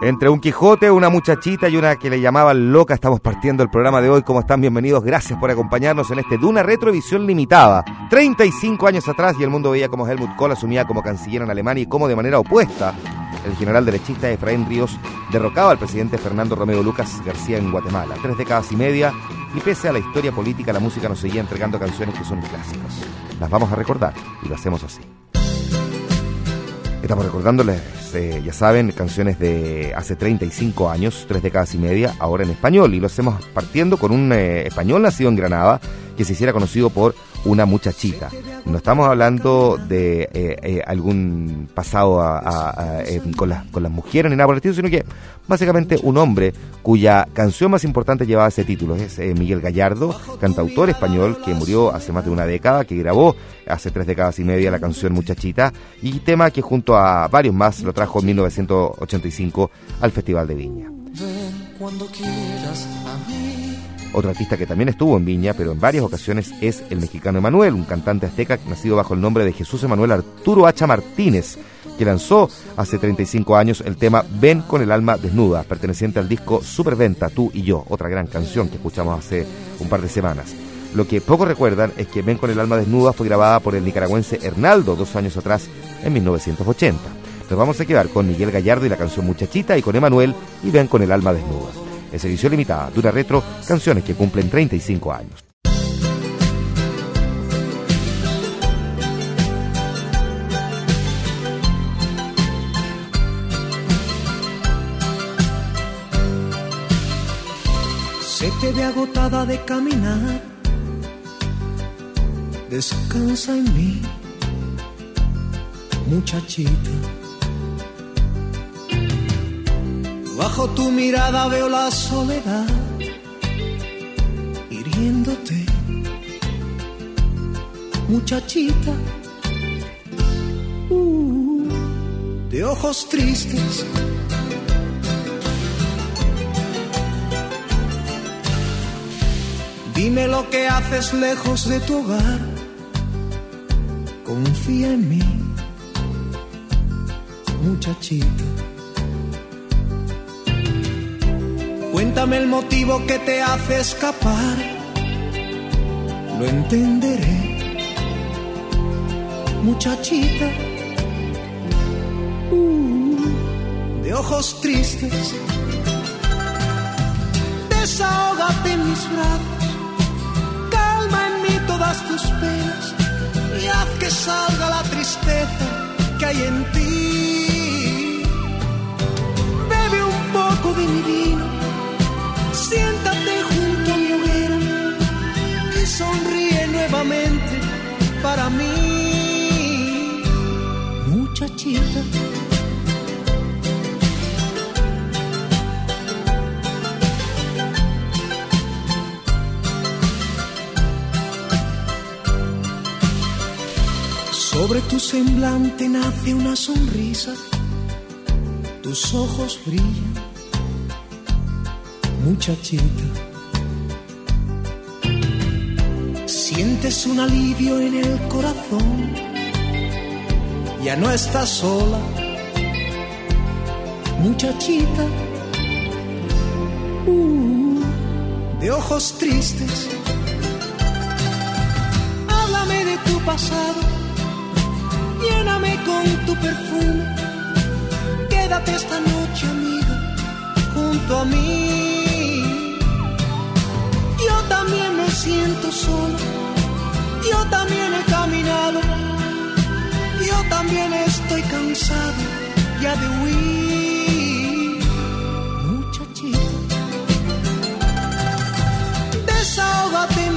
Entre un Quijote, una muchachita y una que le llamaban loca, estamos partiendo el programa de hoy. ¿Cómo están? Bienvenidos. Gracias por acompañarnos en este Duna Retrovisión Limitada. 35 años atrás y el mundo veía como Helmut Kohl asumía como canciller en Alemania y como de manera opuesta el general derechista Efraín Ríos derrocaba al presidente Fernando Romeo Lucas García en Guatemala. Tres décadas y media y pese a la historia política, la música nos seguía entregando canciones que son clásicos. Las vamos a recordar y lo hacemos así. Estamos recordándoles, eh, ya saben, canciones de hace 35 años, tres décadas y media, ahora en español. Y lo hacemos partiendo con un eh, español nacido en Granada que se hiciera conocido por una muchachita. No estamos hablando de eh, eh, algún pasado eh, con, con las mujeres ni nada por el estilo, sino que básicamente un hombre cuya canción más importante llevaba ese título. Es Miguel Gallardo, cantautor español que murió hace más de una década, que grabó hace tres décadas y media la canción Muchachita y tema que junto a varios más lo trajo en 1985 al Festival de Viña. cuando quieras a mí. Otro artista que también estuvo en Viña, pero en varias ocasiones, es el mexicano Emanuel, un cantante azteca nacido bajo el nombre de Jesús Emanuel Arturo Hacha Martínez, que lanzó hace 35 años el tema Ven con el alma desnuda, perteneciente al disco Superventa, Tú y Yo, otra gran canción que escuchamos hace un par de semanas. Lo que pocos recuerdan es que Ven con el alma desnuda fue grabada por el nicaragüense Hernaldo dos años atrás, en 1980. Nos vamos a quedar con Miguel Gallardo y la canción Muchachita y con Emanuel y Ven con el alma desnuda es edición limitada, dura retro, canciones que cumplen 35 años. Se te ve agotada de caminar, descansa en mí, muchachita Bajo tu mirada veo la soledad hiriéndote, muchachita, uh, de ojos tristes. Dime lo que haces lejos de tu hogar, confía en mí, muchachita. Cuéntame el motivo que te hace escapar. Lo entenderé, muchachita. Uh, de ojos tristes. Desahógate en mis brazos. Calma en mí todas tus penas. Y haz que salga la tristeza que hay en ti. Bebe un poco de mi vino sonríe nuevamente para mí, muchachita. Sobre tu semblante nace una sonrisa, tus ojos brillan muchachita. Sientes un alivio en el corazón, ya no estás sola, muchachita. Uh, de ojos tristes, háblame de tu pasado, lléname con tu perfume, quédate esta noche amiga junto a mí. También me siento solo, yo también he caminado, yo también estoy cansado ya de huir. Muchachita, desahógate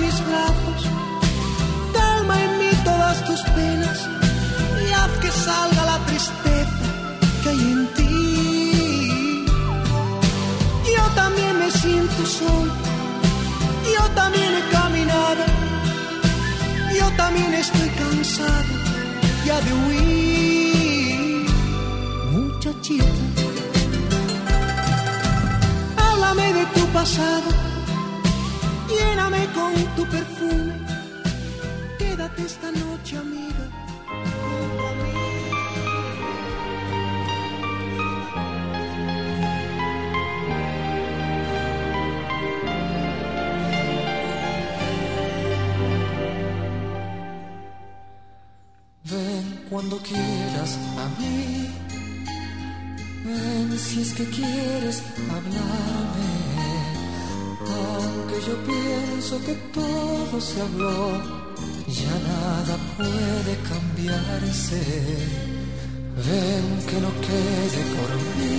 ya de huir. Muchachita, háblame de tu pasado, lléname con tu perfume, quédate esta noche amiga cuando quieras a mí. Ven si es que quieres hablarme. Aunque yo pienso que todo se habló, ya nada puede cambiarse. Ven que no quede por mí.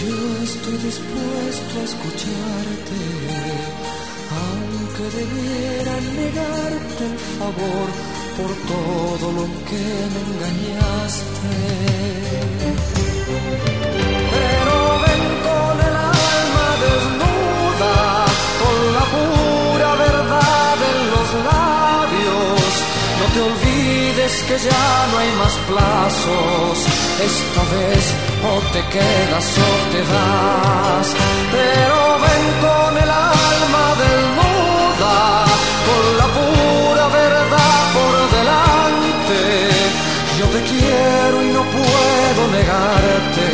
Yo estoy dispuesto a escucharte, aunque debiera negarte el favor por todo lo que me engañaste. Pero ven con el alma desnuda, con la pura verdad en los labios. No te olvides que ya no hay más plazos. Esta vez o te quedas o te vas. Pero ven con el alma con la pura verdad yo te quiero y no puedo negarte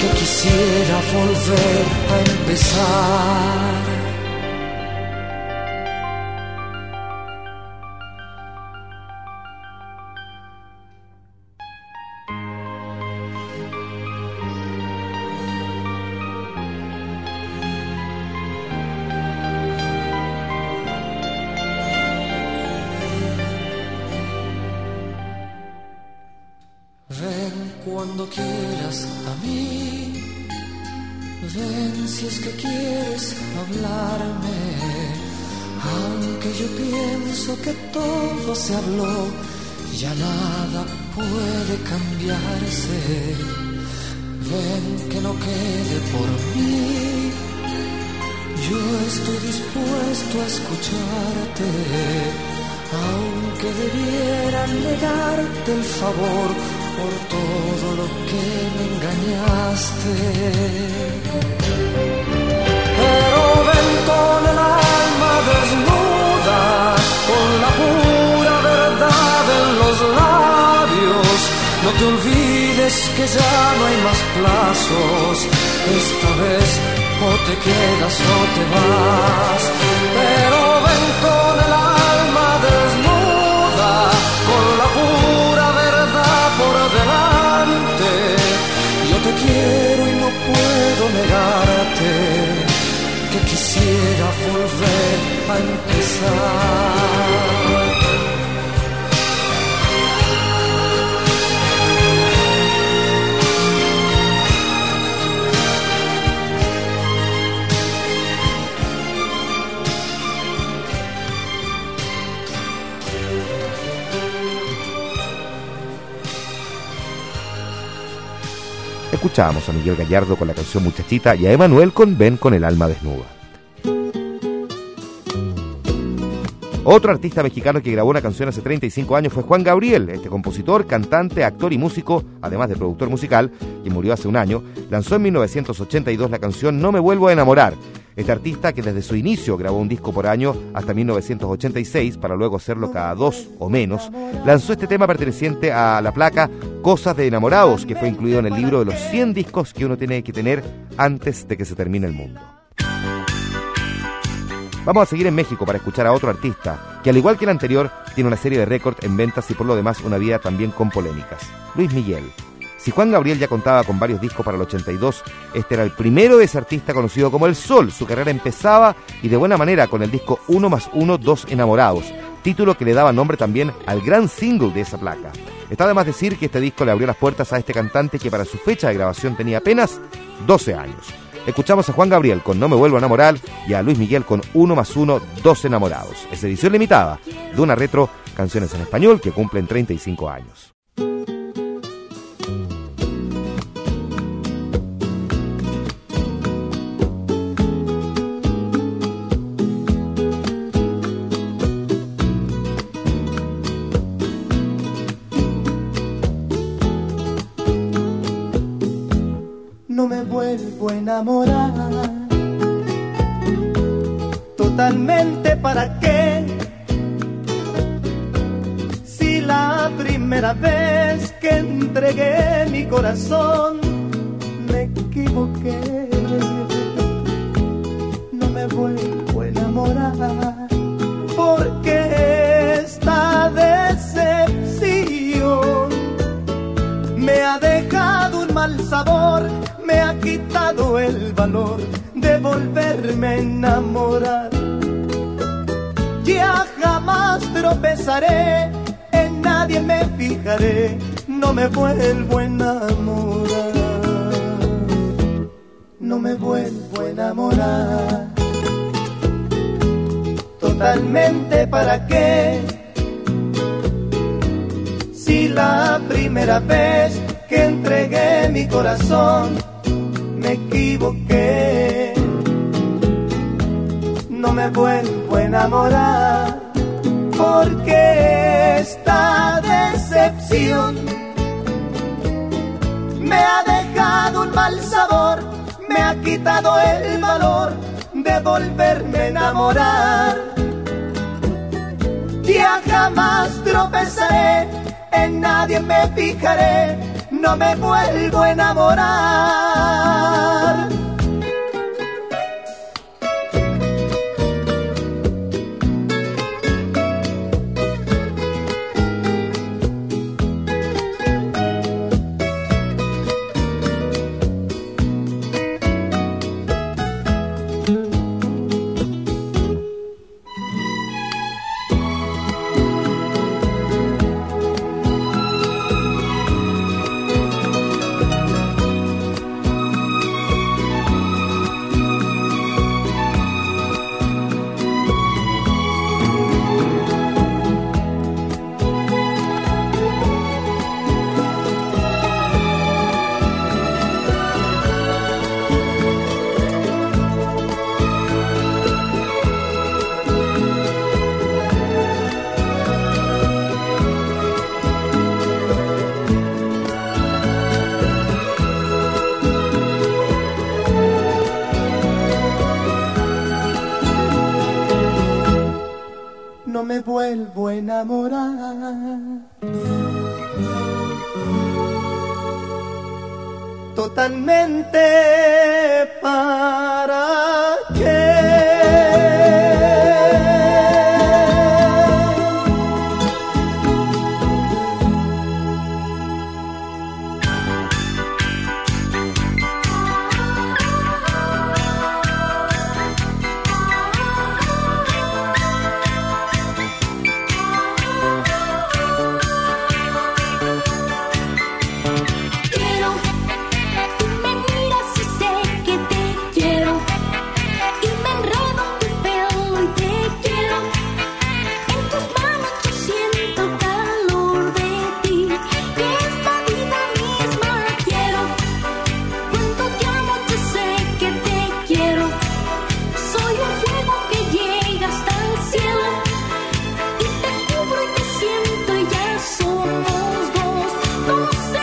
que quisiera volver a empezar. Ya nada puede cambiarse. Ven que no quede por mí. Yo estoy dispuesto a escucharte, aunque debiera negarte el favor por todo lo que me engañaste. Pero ven con el olvides que ya no hay más plazos. Esta vez o te quedas o te vas. Pero ven con el alma desnuda, con la pura verdad por delante. Yo te quiero y no puedo negarte que quisiera volver a empezar. Escuchábamos a Miguel Gallardo con la canción Muchachita y a Emanuel con Ven con el alma desnuda. Otro artista mexicano que grabó una canción hace 35 años fue Juan Gabriel. Este compositor, cantante, actor y músico, además de productor musical, que murió hace un año, lanzó en 1982 la canción No me vuelvo a enamorar. Este artista, que desde su inicio grabó un disco por año hasta 1986, para luego hacerlo cada dos o menos, lanzó este tema perteneciente a la placa Cosas de Enamorados, que fue incluido en el libro de los 100 discos que uno tiene que tener antes de que se termine el mundo. Vamos a seguir en México para escuchar a otro artista, que al igual que el anterior, tiene una serie de récords en ventas y por lo demás una vida también con polémicas. Luis Miguel. Si Juan Gabriel ya contaba con varios discos para el 82, este era el primero de ese artista conocido como El Sol. Su carrera empezaba y de buena manera con el disco 1 más 1, 2 enamorados, título que le daba nombre también al gran single de esa placa. Está de más decir que este disco le abrió las puertas a este cantante que para su fecha de grabación tenía apenas 12 años. Escuchamos a Juan Gabriel con No me vuelvo a enamorar y a Luis Miguel con 1 más 1, 2 enamorados. Es edición limitada de una retro Canciones en Español que cumplen 35 años. Totalmente para qué, si la primera vez que entregué mi corazón me equivoqué, no me vuelvo a enamorar, porque esta decepción me ha dejado un mal sabor quitado el valor de volverme a enamorar. Ya jamás tropezaré, en nadie me fijaré, no me vuelvo a enamorar. No me vuelvo a enamorar. Totalmente para qué si la primera vez que entregué mi corazón me equivoqué. No me vuelvo a enamorar porque esta decepción me ha dejado un mal sabor, me ha quitado el valor de volverme a enamorar. Ya jamás tropezaré en nadie me fijaré, no me vuelvo a enamorar. Oh.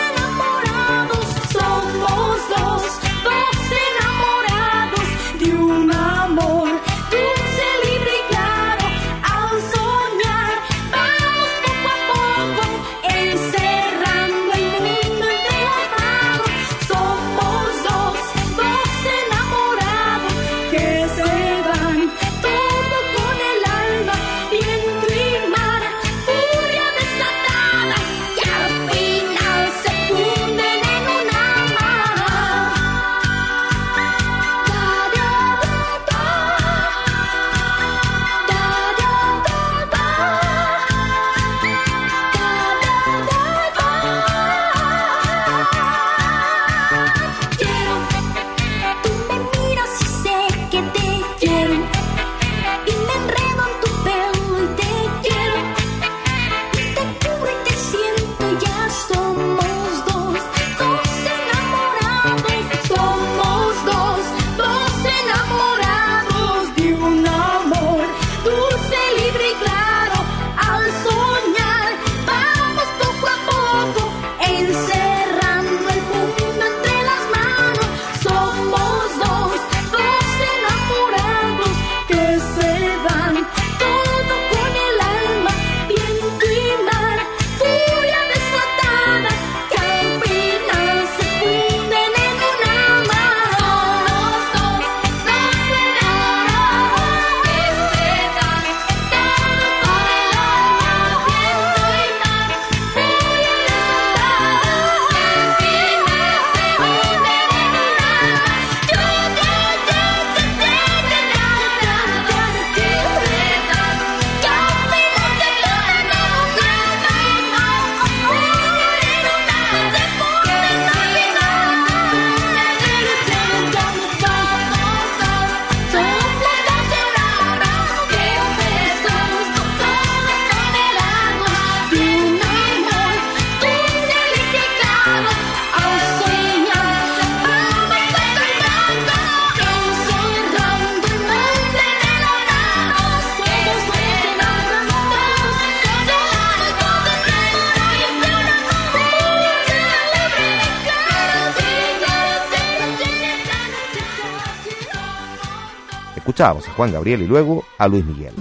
A Juan Gabriel y luego a Luis Miguel.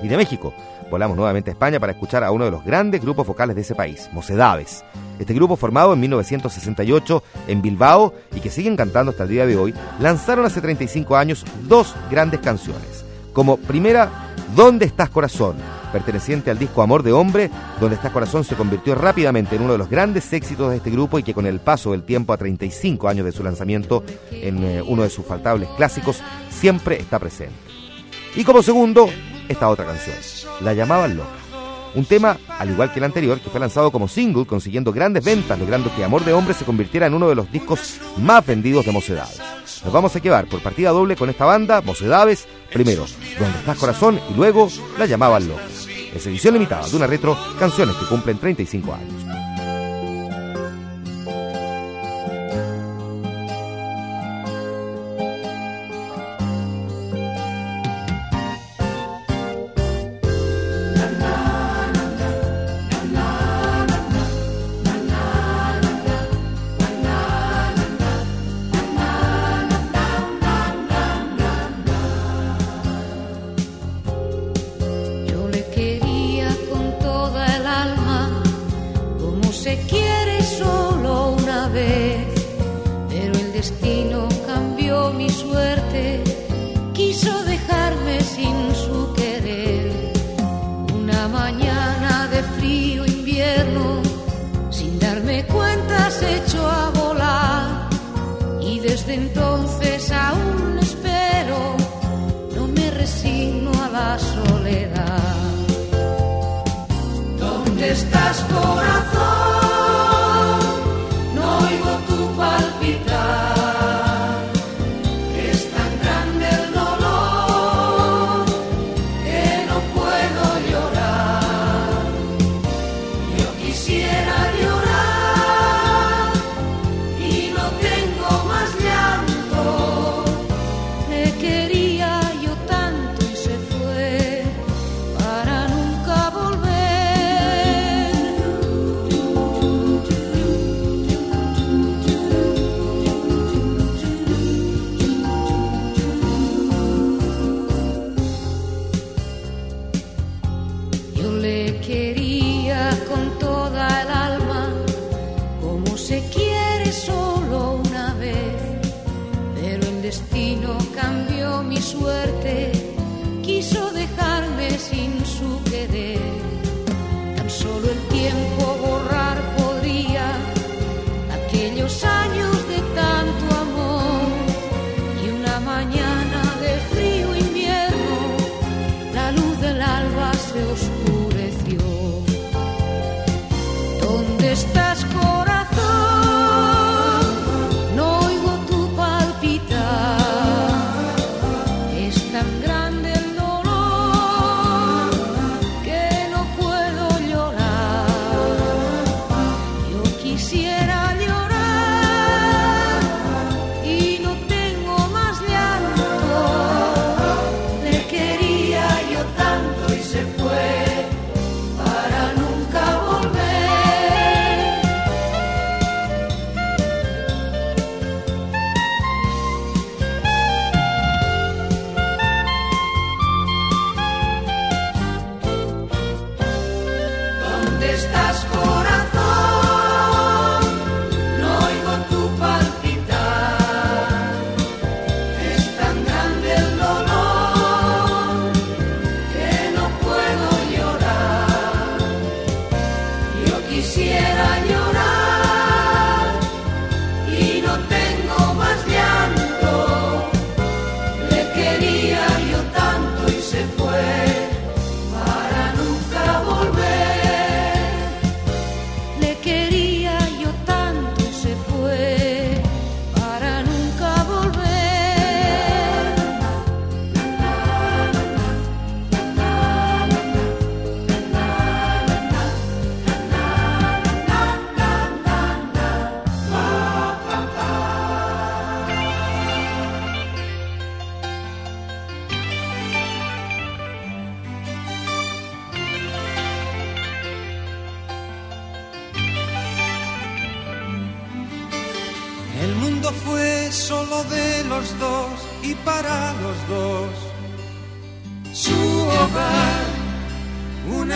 Y de México, volamos nuevamente a España para escuchar a uno de los grandes grupos vocales de ese país, Mocedades. Este grupo formado en 1968 en Bilbao y que siguen cantando hasta el día de hoy, lanzaron hace 35 años dos grandes canciones. Como primera, ¿Dónde estás corazón? Perteneciente al disco Amor de Hombre, donde estás corazón se convirtió rápidamente en uno de los grandes éxitos de este grupo y que con el paso del tiempo a 35 años de su lanzamiento en eh, uno de sus faltables clásicos, siempre está presente. Y como segundo, esta otra canción, La llamaban loca. Un tema, al igual que el anterior, que fue lanzado como single, consiguiendo grandes ventas, logrando que Amor de Hombre se convirtiera en uno de los discos más vendidos de Mocedades. Nos vamos a quedar por partida doble con esta banda, Mocedades, primero, Donde estás corazón, y luego La llamaban loca. Es edición limitada de una retro, canciones que cumplen 35 años.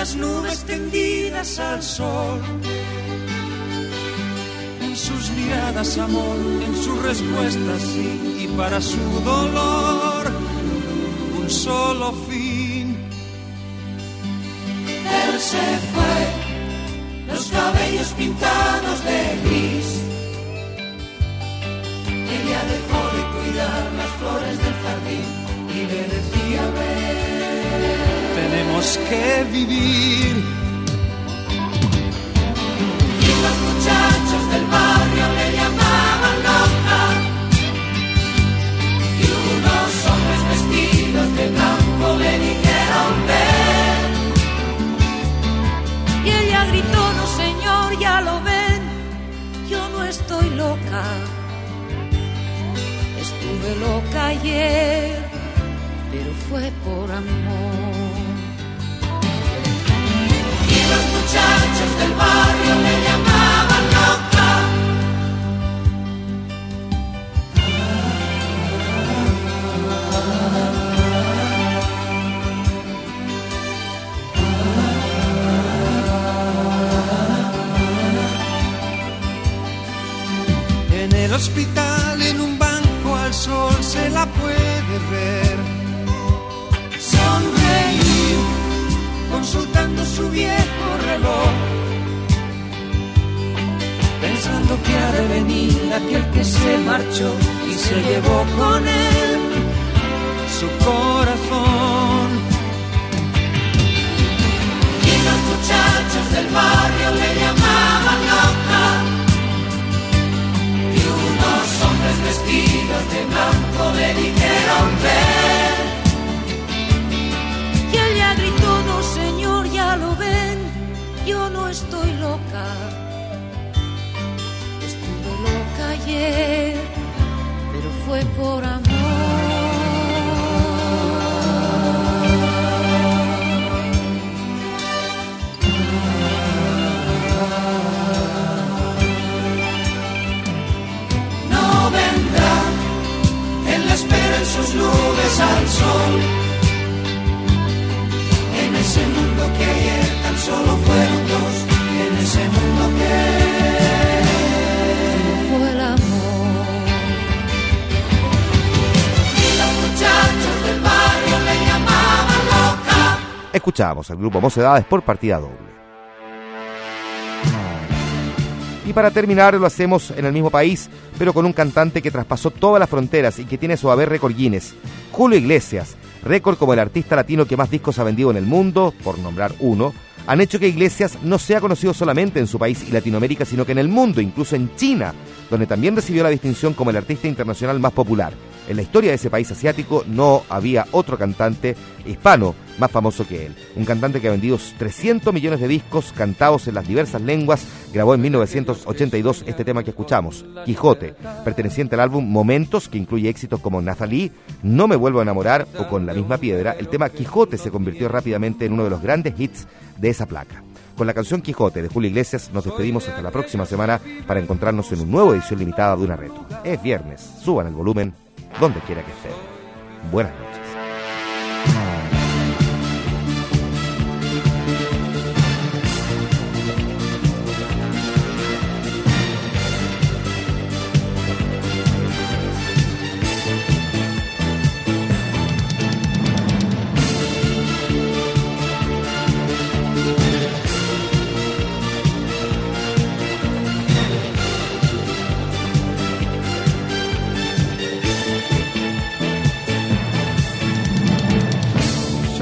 Unas nubes tendidas al sol. En sus miradas amor, en sus respuestas sí, y para su dolor un solo fin. Él se fue, los cabellos pintados de gris ella dejó de cuidar las flores del Que vivir. Y los muchachos del barrio le llamaban loca. Y unos hombres vestidos de blanco le dijeron, ven. Y ella gritó, no señor, ya lo ven, yo no estoy loca estuve loca ayer, pero fue por amor. Muchachos del barrio me llamaban loca. En el hospital, en un banco al sol se la puede ver. Sonreír, consultando su viejo pensando que ha de venir aquel que se marchó y se llevó con él su corazón. Y los muchachos del barrio le llamaban loca. Y unos hombres vestidos de blanco le dijeron ven. Ayer, pero fue por amor. Escuchamos al grupo Mocedades por partida doble. Y para terminar lo hacemos en el mismo país, pero con un cantante que traspasó todas las fronteras y que tiene su haber récord Guinness, Julio Iglesias, récord como el artista latino que más discos ha vendido en el mundo, por nombrar uno, han hecho que Iglesias no sea conocido solamente en su país y Latinoamérica, sino que en el mundo, incluso en China, donde también recibió la distinción como el artista internacional más popular. En la historia de ese país asiático no había otro cantante hispano más famoso que él. Un cantante que ha vendido 300 millones de discos cantados en las diversas lenguas, grabó en 1982 este tema que escuchamos, Quijote, perteneciente al álbum Momentos, que incluye éxitos como Nathalie, No me vuelvo a enamorar o Con la misma piedra. El tema Quijote se convirtió rápidamente en uno de los grandes hits de esa placa. Con la canción Quijote de Julio Iglesias nos despedimos hasta la próxima semana para encontrarnos en una nueva edición limitada de una retro. Es viernes, suban el volumen donde quiera que estén. Buenas noches.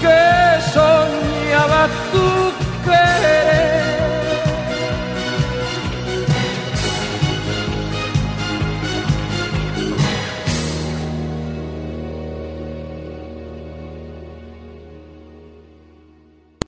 que soñabas tú querer.